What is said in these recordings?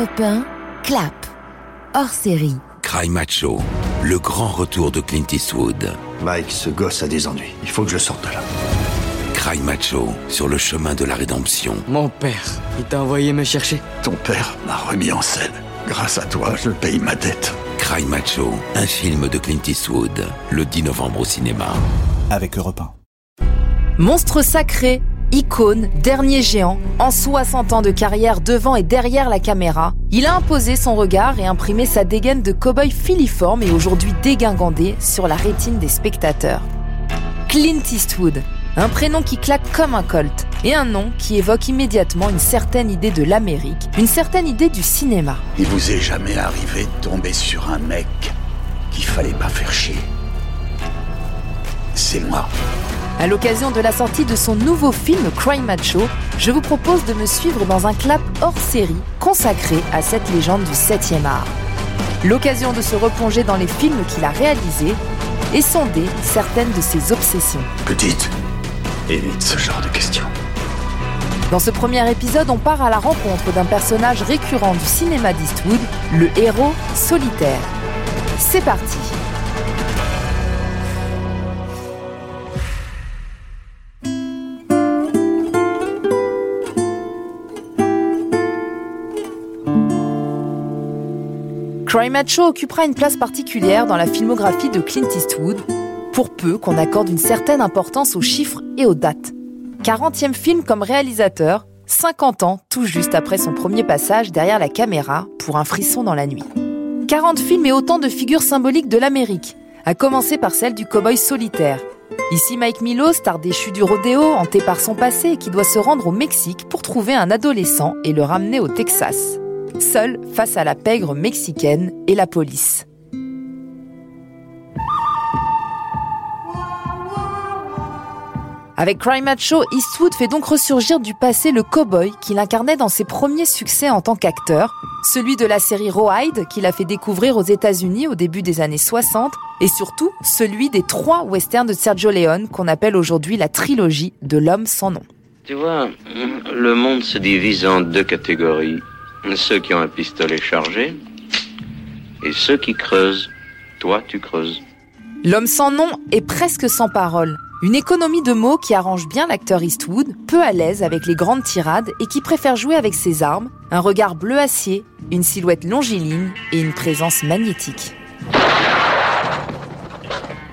Europe 1, clap. Hors série. Cry Macho, le grand retour de Clint Eastwood. Mike, ce gosse a des ennuis. Il faut que je sorte de là. Cry Macho, sur le chemin de la rédemption. Mon père, il t'a envoyé me chercher Ton père m'a remis en scène. Grâce à toi, je paye ma dette. Cry Macho, un film de Clint Eastwood, le 10 novembre au cinéma. Avec Europe 1. Monstre sacré, icône, dernier géant, en 60 ans de carrière devant et derrière la caméra, il a imposé son regard et imprimé sa dégaine de cow-boy filiforme et aujourd'hui dégingandé sur la rétine des spectateurs. Clint Eastwood, un prénom qui claque comme un colt, et un nom qui évoque immédiatement une certaine idée de l'Amérique, une certaine idée du cinéma. Il vous est jamais arrivé de tomber sur un mec qu'il fallait pas faire chier. C'est moi. À l'occasion de la sortie de son nouveau film Cry Macho, je vous propose de me suivre dans un clap hors série consacré à cette légende du 7e art. L'occasion de se replonger dans les films qu'il a réalisés et sonder certaines de ses obsessions. Petite, évite ce genre de questions. Dans ce premier épisode, on part à la rencontre d'un personnage récurrent du cinéma d'Eastwood, le héros solitaire. C'est parti Cry Macho occupera une place particulière dans la filmographie de Clint Eastwood, pour peu qu'on accorde une certaine importance aux chiffres et aux dates. 40e film comme réalisateur, 50 ans tout juste après son premier passage derrière la caméra pour un frisson dans la nuit. 40 films et autant de figures symboliques de l'Amérique, à commencer par celle du cow-boy solitaire. Ici Mike Milo, star déchu du rodéo, hanté par son passé qui doit se rendre au Mexique pour trouver un adolescent et le ramener au Texas seul face à la pègre mexicaine et la police. Avec Cry Macho, Eastwood fait donc ressurgir du passé le cowboy qu'il incarnait dans ses premiers succès en tant qu'acteur, celui de la série Rawhide qu'il a fait découvrir aux États-Unis au début des années 60, et surtout celui des trois westerns de Sergio Leone qu'on appelle aujourd'hui la trilogie de l'homme sans nom. Tu vois, le monde se divise en deux catégories. Ceux qui ont un pistolet chargé et ceux qui creusent. Toi, tu creuses. L'homme sans nom est presque sans parole. Une économie de mots qui arrange bien l'acteur Eastwood, peu à l'aise avec les grandes tirades et qui préfère jouer avec ses armes, un regard bleu acier, une silhouette longiligne et une présence magnétique.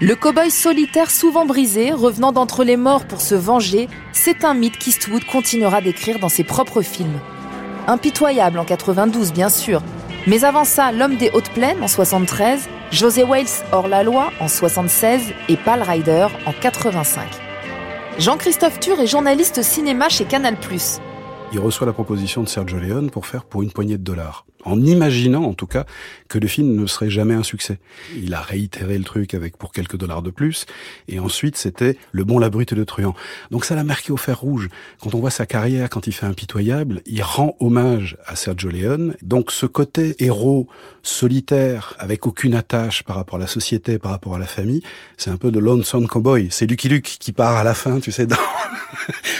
Le cow-boy solitaire souvent brisé, revenant d'entre les morts pour se venger, c'est un mythe qu'Eastwood continuera d'écrire dans ses propres films. Impitoyable en 92, bien sûr. Mais avant ça, L'homme des hautes plaines en 73, José Wales hors la loi en 76 et Pal Rider en 85. Jean-Christophe Tur est journaliste cinéma chez Canal+. Il reçoit la proposition de Sergio Leone pour faire pour une poignée de dollars en imaginant en tout cas que le film ne serait jamais un succès. Il a réitéré le truc avec pour quelques dollars de plus, et ensuite c'était Le bon, la brute et le truand. Donc ça l'a marqué au fer rouge. Quand on voit sa carrière, quand il fait Impitoyable, il rend hommage à Sergio Leone. Donc ce côté héros solitaire, avec aucune attache par rapport à la société, par rapport à la famille, c'est un peu de Lonesome Cowboy. C'est Lucky Luke qui part à la fin, tu sais, dans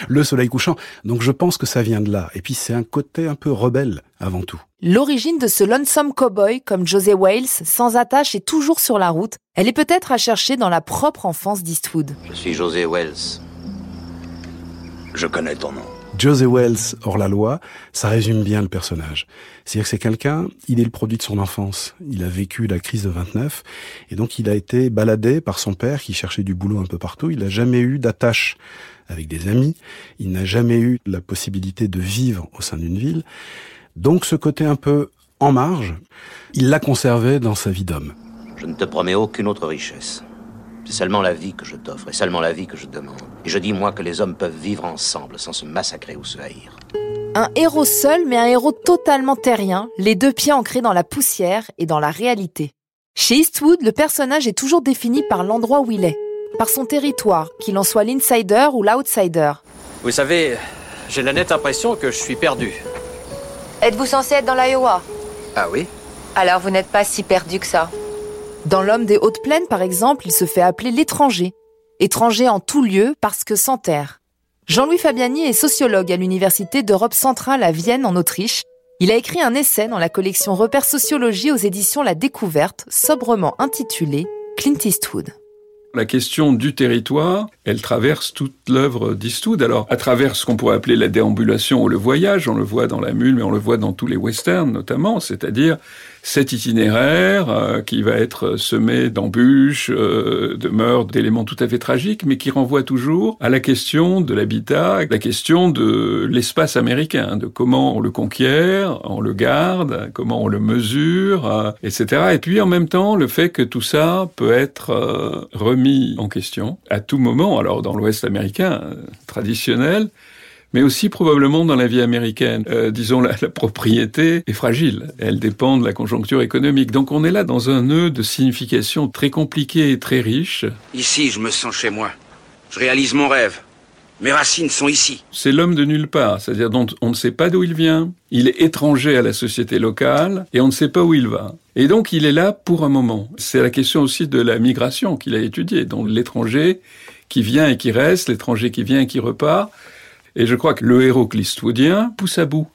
Le soleil couchant. Donc je pense que ça vient de là. Et puis c'est un côté un peu rebelle avant tout. L'origine de ce lonesome cowboy comme José Wales, sans attache et toujours sur la route, elle est peut-être à chercher dans la propre enfance d'Eastwood. Je suis José Wells. Je connais ton nom. José Wells, hors la loi, ça résume bien le personnage. C'est-à-dire que c'est quelqu'un, il est le produit de son enfance. Il a vécu la crise de 29, et donc il a été baladé par son père qui cherchait du boulot un peu partout. Il n'a jamais eu d'attache avec des amis. Il n'a jamais eu la possibilité de vivre au sein d'une ville. Donc ce côté un peu en marge, il l'a conservé dans sa vie d'homme. Je ne te promets aucune autre richesse. C'est seulement la vie que je t'offre et seulement la vie que je demande. Et je dis moi que les hommes peuvent vivre ensemble sans se massacrer ou se haïr. Un héros seul, mais un héros totalement terrien, les deux pieds ancrés dans la poussière et dans la réalité. Chez Eastwood, le personnage est toujours défini par l'endroit où il est, par son territoire, qu'il en soit l'insider ou l'outsider. Vous savez, j'ai la nette impression que je suis perdu. Êtes-vous censé être dans l'Iowa? Ah oui Alors vous n'êtes pas si perdu que ça. Dans L'homme des hautes plaines, par exemple, il se fait appeler l'étranger. Étranger en tout lieu parce que sans terre. Jean-Louis Fabiani est sociologue à l'Université d'Europe centrale à Vienne, en Autriche. Il a écrit un essai dans la collection Repères sociologie aux éditions La Découverte, sobrement intitulé Clint Eastwood la question du territoire, elle traverse toute l'œuvre d'Eastwood. Alors, à travers ce qu'on pourrait appeler la déambulation ou le voyage, on le voit dans La Mule, mais on le voit dans tous les westerns notamment, c'est-à-dire cet itinéraire euh, qui va être semé d'embûches, euh, de meurtres, d'éléments tout à fait tragiques, mais qui renvoie toujours à la question de l'habitat, la question de l'espace américain, de comment on le conquiert, on le garde, comment on le mesure, euh, etc. Et puis en même temps, le fait que tout ça peut être remis en question à tout moment. Alors dans l'Ouest américain traditionnel, mais aussi probablement dans la vie américaine. Euh, disons, la, la, propriété est fragile, elle dépend de la conjoncture économique. Donc on est là dans un nœud de signification très compliqué et très riche. Ici, je me sens chez moi. Je réalise mon rêve. Mes racines sont ici. C'est l'homme de nulle part, c'est-à-dire dont on ne sait pas d'où il vient, il est étranger à la société locale et on ne sait pas où il va. Et donc il est là pour un moment. C'est la question aussi de la migration qu'il a étudiée, donc l'étranger qui vient et qui reste, l'étranger qui vient et qui repart. Et je crois que le héros clistoudien pousse à bout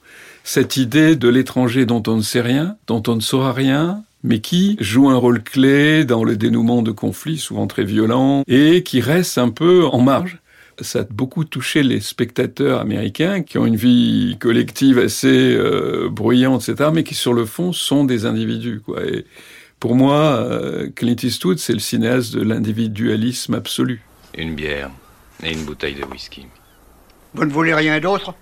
cette idée de l'étranger dont on ne sait rien, dont on ne saura rien, mais qui joue un rôle clé dans le dénouement de conflits souvent très violents et qui reste un peu en marge. Ça a beaucoup touché les spectateurs américains qui ont une vie collective assez euh, bruyante, etc., mais qui sur le fond sont des individus. Pour moi, euh, Clint Eastwood, c'est le cinéaste de l'individualisme absolu. Une bière et une bouteille de whisky. Vous ne voulez rien d'autre?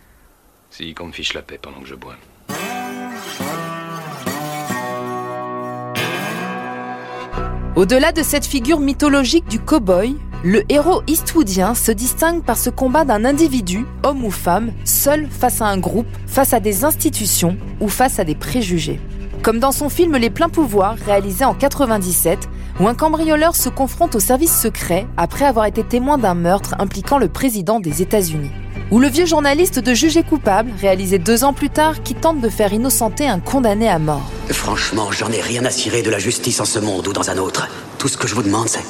Si, qu'on me fiche la paix pendant que je bois. Au-delà de cette figure mythologique du cow-boy, le héros eastwoodien se distingue par ce combat d'un individu, homme ou femme, seul face à un groupe, face à des institutions ou face à des préjugés. Comme dans son film Les pleins pouvoirs, réalisé en 97, où un cambrioleur se confronte au service secret après avoir été témoin d'un meurtre impliquant le président des États-Unis. Ou le vieux journaliste de Jugé coupable, réalisé deux ans plus tard, qui tente de faire innocenter un condamné à mort. Franchement, j'en ai rien à cirer de la justice en ce monde ou dans un autre. Tout ce que je vous demande, c'est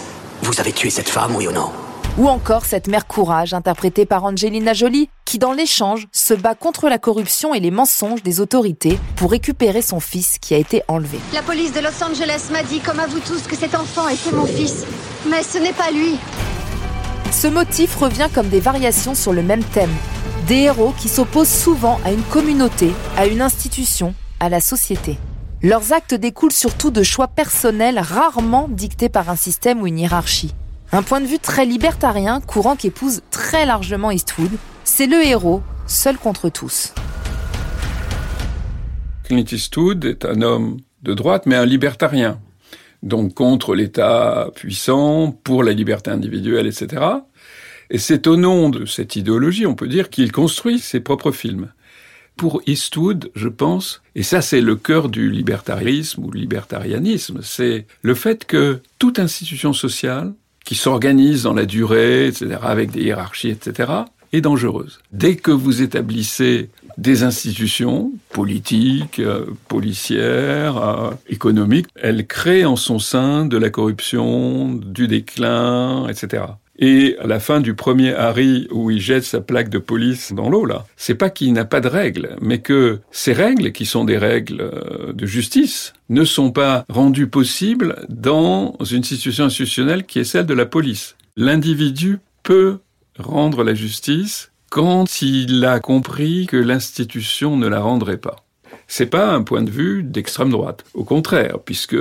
vous avez tué cette femme, oui ou non? Ou encore cette mère courage interprétée par Angelina Jolie qui dans l'échange se bat contre la corruption et les mensonges des autorités pour récupérer son fils qui a été enlevé. La police de Los Angeles m'a dit comme à vous tous que cet enfant était mon fils, mais ce n'est pas lui. Ce motif revient comme des variations sur le même thème. Des héros qui s'opposent souvent à une communauté, à une institution, à la société. Leurs actes découlent surtout de choix personnels rarement dictés par un système ou une hiérarchie. Un point de vue très libertarien, courant qu'épouse très largement Eastwood, c'est le héros, seul contre tous. Clint Eastwood est un homme de droite, mais un libertarien donc contre l'État puissant, pour la liberté individuelle, etc. Et c'est au nom de cette idéologie, on peut dire, qu'il construit ses propres films. Pour Eastwood, je pense, et ça c'est le cœur du libertarisme ou libertarianisme, c'est le fait que toute institution sociale qui s'organise dans la durée, etc., avec des hiérarchies, etc., est dangereuse. Dès que vous établissez des institutions politiques, euh, policières, euh, économiques, elles créent en son sein de la corruption, du déclin, etc. Et à la fin du premier Harry où il jette sa plaque de police dans l'eau, là, c'est pas qu'il n'a pas de règles, mais que ces règles, qui sont des règles euh, de justice, ne sont pas rendues possibles dans une situation institutionnelle qui est celle de la police. L'individu peut rendre la justice quand il a compris que l'institution ne la rendrait pas. C'est pas un point de vue d'extrême droite. Au contraire, puisque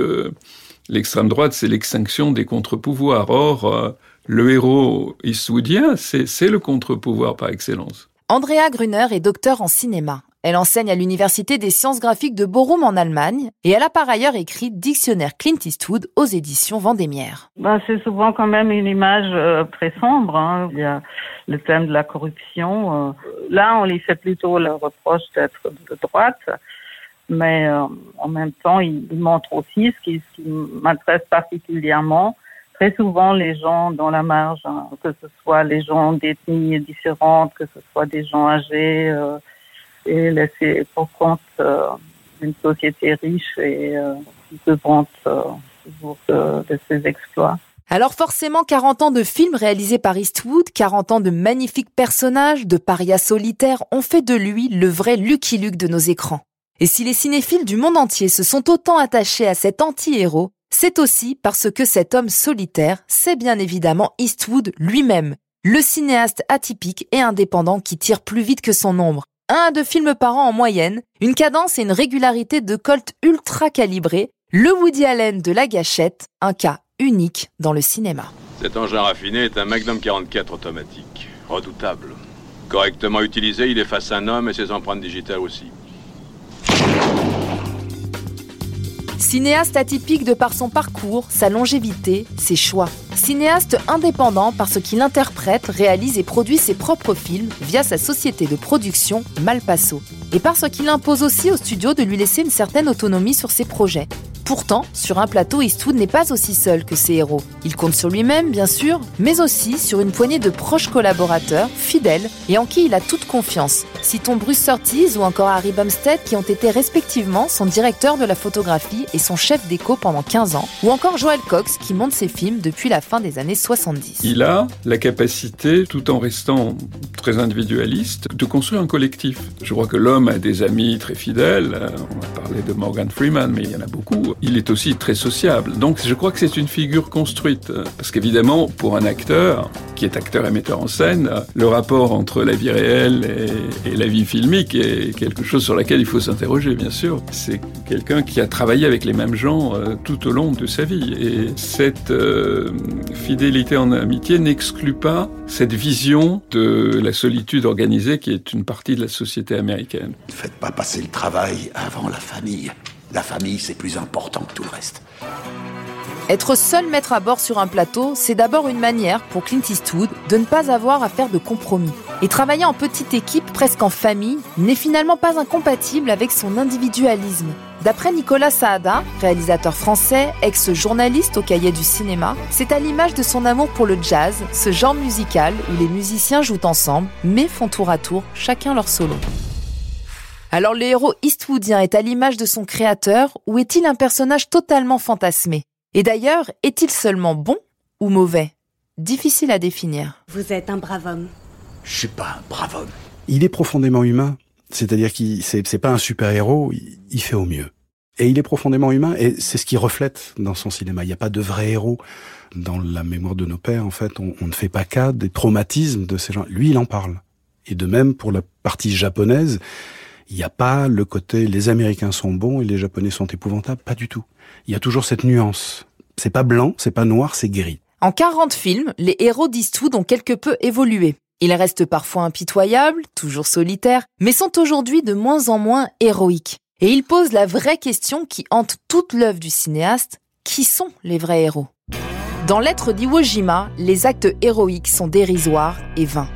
l'extrême droite, c'est l'extinction des contre-pouvoirs. Or, euh, le héros eastwoodien, c'est le contre-pouvoir par excellence. Andrea Gruner est docteur en cinéma. Elle enseigne à l'Université des sciences graphiques de Bochum en Allemagne et elle a par ailleurs écrit Dictionnaire Clint Eastwood aux éditions Vendémiaire. Ben, c'est souvent quand même une image euh, très sombre. Hein. Il y a le thème de la corruption. Euh. Là, on lui fait plutôt le reproche d'être de droite, mais euh, en même temps, il, montre aussi ce qui, m'intéresse particulièrement. Très souvent, les gens dans la marge, hein, que ce soit les gens d'ethnies différentes, que ce soit des gens âgés, et laisser pour compte euh, une société riche et euh, se vante euh, de, de ses exploits. Alors forcément 40 ans de films réalisés par Eastwood, 40 ans de magnifiques personnages, de parias solitaires ont fait de lui le vrai Lucky Luke de nos écrans. Et si les cinéphiles du monde entier se sont autant attachés à cet anti-héros, c'est aussi parce que cet homme solitaire, c'est bien évidemment Eastwood lui-même, le cinéaste atypique et indépendant qui tire plus vite que son ombre. Un à deux films par an en moyenne, une cadence et une régularité de Colt ultra calibrée, le Woody Allen de la gâchette, un cas unique dans le cinéma. Cet engin raffiné est un Magnum 44 automatique, redoutable. Correctement utilisé, il efface un homme et ses empreintes digitales aussi. Cinéaste atypique de par son parcours, sa longévité, ses choix. Cinéaste indépendant parce qu'il interprète, réalise et produit ses propres films via sa société de production Malpasso. Et parce qu'il impose aussi au studio de lui laisser une certaine autonomie sur ses projets. Pourtant, sur un plateau, Eastwood n'est pas aussi seul que ses héros. Il compte sur lui-même, bien sûr, mais aussi sur une poignée de proches collaborateurs, fidèles, et en qui il a toute confiance. Citons Bruce Surtees ou encore Harry Bumstead qui ont été respectivement son directeur de la photographie et son chef d'écho pendant 15 ans, ou encore Joel Cox qui monte ses films depuis la fin des années 70. Il a la capacité, tout en restant très individualiste, de construire un collectif. Je crois que l'homme a des amis très fidèles. On a parlé de Morgan Freeman, mais il y en a beaucoup il est aussi très sociable. Donc je crois que c'est une figure construite. Parce qu'évidemment, pour un acteur, qui est acteur et metteur en scène, le rapport entre la vie réelle et, la vie filmique est quelque chose sur laquelle il faut s'interroger, bien sûr. C'est quelqu'un qui a travaillé avec les mêmes gens euh, tout au long de sa vie. Et cette euh, fidélité en amitié n'exclut pas cette vision de la solitude organisée qui est une partie de la société américaine. Ne faites pas passer le travail avant la famille. La famille, c'est plus important que tout le reste. Être seul maître à bord sur un plateau, c'est d'abord une manière pour Clint Eastwood de ne pas avoir à faire de compromis. Et travailler en petite équipe, presque en famille, n'est finalement pas incompatible avec son individualisme. D'après Nicolas Saada, réalisateur français, ex-journaliste au cahier du cinéma, c'est à l'image de son amour pour le jazz, ce genre musical où les musiciens jouent ensemble, mais font tour à tour chacun leur solo. Alors le héros eastwoodien est à l'image de son créateur ou est-il un personnage totalement fantasmé? Et d'ailleurs, est-il seulement bon ou mauvais? Difficile à définir. Vous êtes un brave homme. Je suis pas un brave homme. Il est profondément humain. C'est-à-dire qu'il c'est, pas un super-héros, il, fait au mieux. Et il est profondément humain, et c'est ce qu'il reflète dans son cinéma. Il n'y a pas de vrai héros. Dans la mémoire de nos pères, en fait, on, on ne fait pas cas des traumatismes de ces gens. Lui, il en parle. Et de même pour la partie japonaise, il n'y a pas le côté les Américains sont bons et les Japonais sont épouvantables, pas du tout. Il y a toujours cette nuance. C'est pas blanc, c'est pas noir, c'est gris. En 40 films, les héros d'Eastwood ont quelque peu évolué. Ils restent parfois impitoyables, toujours solitaires, mais sont aujourd'hui de moins en moins héroïques. Et ils posent la vraie question qui hante toute l'œuvre du cinéaste, qui sont les vrais héros? Dans L'être d'Iwo Jima, les actes héroïques sont dérisoires et vains.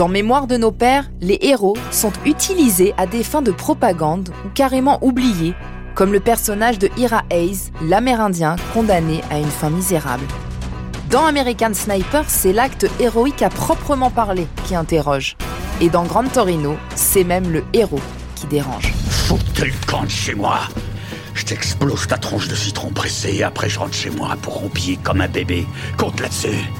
Dans Mémoire de nos pères, les héros sont utilisés à des fins de propagande ou carrément oubliés, comme le personnage de Ira Hayes, l'Amérindien condamné à une fin misérable. Dans American Sniper, c'est l'acte héroïque à proprement parler qui interroge. Et dans Grand Torino, c'est même le héros qui dérange. Faut que tu le chez moi Je t'explose ta tronche de citron pressé et après je rentre chez moi pour roupiller comme un bébé. Compte là-dessus.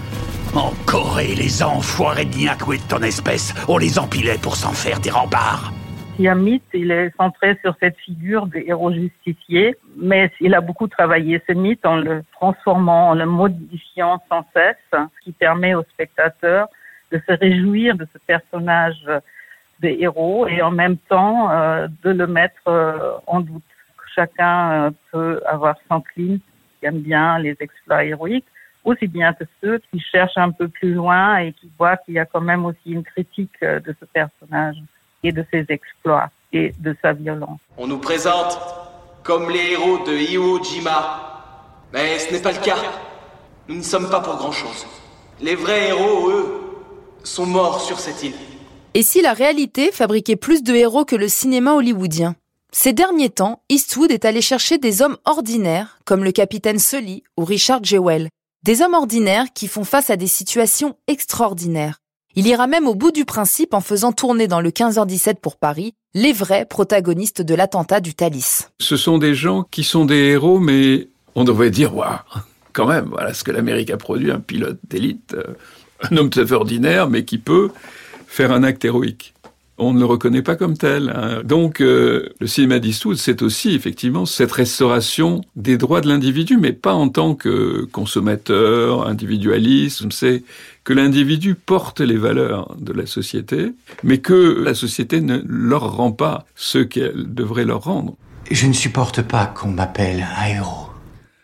En Corée, les enfoirés de Nyakwe de ton espèce, on les empilait pour s'en faire des remparts. Mythe, il est centré sur cette figure des héros justifiés, mais il a beaucoup travaillé ce mythe en le transformant, en le modifiant sans cesse, ce qui permet aux spectateurs de se réjouir de ce personnage des héros et en même temps euh, de le mettre euh, en doute. Chacun euh, peut avoir son Clint qui aime bien les exploits héroïques, aussi bien que ceux qui cherchent un peu plus loin et qui voient qu'il y a quand même aussi une critique euh, de ce personnage et de ses exploits et de sa violence. On nous présente comme les héros de Iwo Jima, mais ce n'est pas le cas. Nous ne sommes pas pour grand-chose. Les vrais héros, eux, sont morts sur cette île. Et si la réalité fabriquait plus de héros que le cinéma hollywoodien? Ces derniers temps, Eastwood est allé chercher des hommes ordinaires, comme le capitaine Sully ou Richard Jewell, des hommes ordinaires qui font face à des situations extraordinaires. Il ira même au bout du principe en faisant tourner dans le 15h17 pour Paris les vrais protagonistes de l'attentat du Thalys. Ce sont des gens qui sont des héros, mais on devrait dire, waouh, quand même, voilà ce que l'Amérique a produit, un pilote d'élite, euh, un homme tout à fait ordinaire, mais qui peut faire un acte héroïque. On ne le reconnaît pas comme tel. Hein. Donc, euh, le cinéma d'Eastwood, c'est aussi effectivement cette restauration des droits de l'individu, mais pas en tant que consommateur, individualiste. C'est que l'individu porte les valeurs de la société, mais que la société ne leur rend pas ce qu'elle devrait leur rendre. Je ne supporte pas qu'on m'appelle un héros.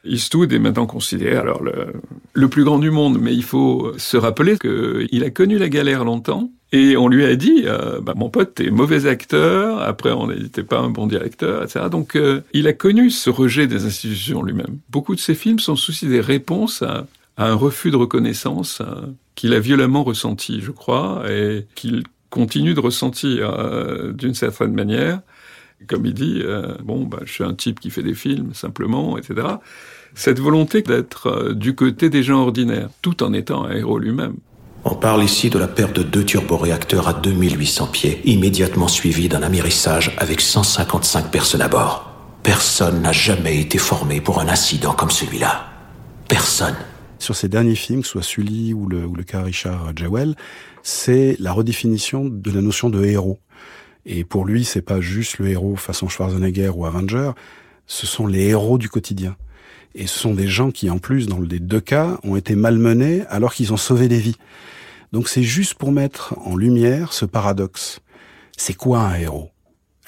Eastwood est maintenant considéré alors le, le, plus grand du monde, mais il faut se rappeler qu'il a connu la galère longtemps. Et on lui a dit, euh, bah, mon pote, t'es mauvais acteur, après on n'était pas un bon directeur, etc. Donc euh, il a connu ce rejet des institutions lui-même. Beaucoup de ses films sont aussi des réponses à, un refus de reconnaissance euh, qu'il a violemment ressenti, je crois, et qu'il continue de ressentir d'une certaine manière. Comme il dit, bon, bah, je suis un type qui fait des films simplement, etc cette volonté d'être du côté des gens ordinaires, tout en étant un héros lui-même. On parle ici de la perte de deux turboréacteurs à 2800 pieds, immédiatement suivi d'un amérissage avec 155 personnes à bord. Personne n'a jamais été formé pour un incident comme celui-là. Personne. Sur ces derniers films, soit Sully ou le, ou cas Richard Jewell, c'est la redéfinition de la notion de héros. Et pour lui, c'est pas juste le héros façon Schwarzenegger ou Avenger, ce sont les héros du quotidien. Et ce sont des gens qui, en plus, dans les deux cas, ont été malmenés alors qu'ils ont sauvé des vies. Donc c'est juste pour mettre en lumière ce paradoxe. C'est quoi un héros?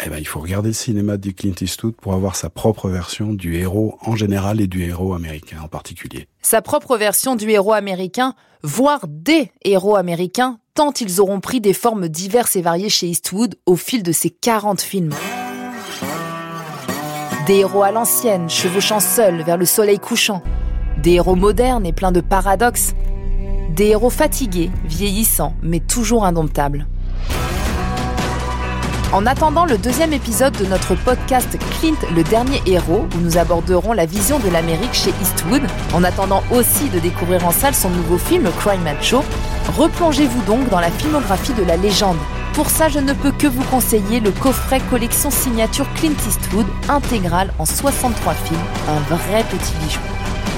Eh ben, il faut regarder le cinéma de Clint Eastwood pour avoir sa propre version du héros en général et du héros américain en particulier. Sa propre version du héros américain, voire des héros américains, tant ils auront pris des formes diverses et variées chez Eastwood au fil de ses 40 films. Des héros à l'ancienne, chevauchant seuls vers le soleil couchant. Des héros modernes et pleins de paradoxes. Des héros fatigués, vieillissants, mais toujours indomptables. En attendant le deuxième épisode de notre podcast Clint, le dernier héros, où nous aborderons la vision de l'Amérique chez Eastwood, en attendant aussi de découvrir en salle son nouveau film Crime Macho, replongez-vous donc dans la filmographie de la légende, pour ça, je ne peux que vous conseiller le coffret collection signature Clint Eastwood intégral en 63 films, un vrai petit bijou.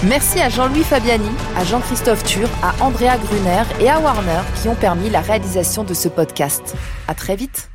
Merci à Jean-Louis Fabiani, à Jean-Christophe Tur, à Andrea Gruner et à Warner qui ont permis la réalisation de ce podcast. À très vite.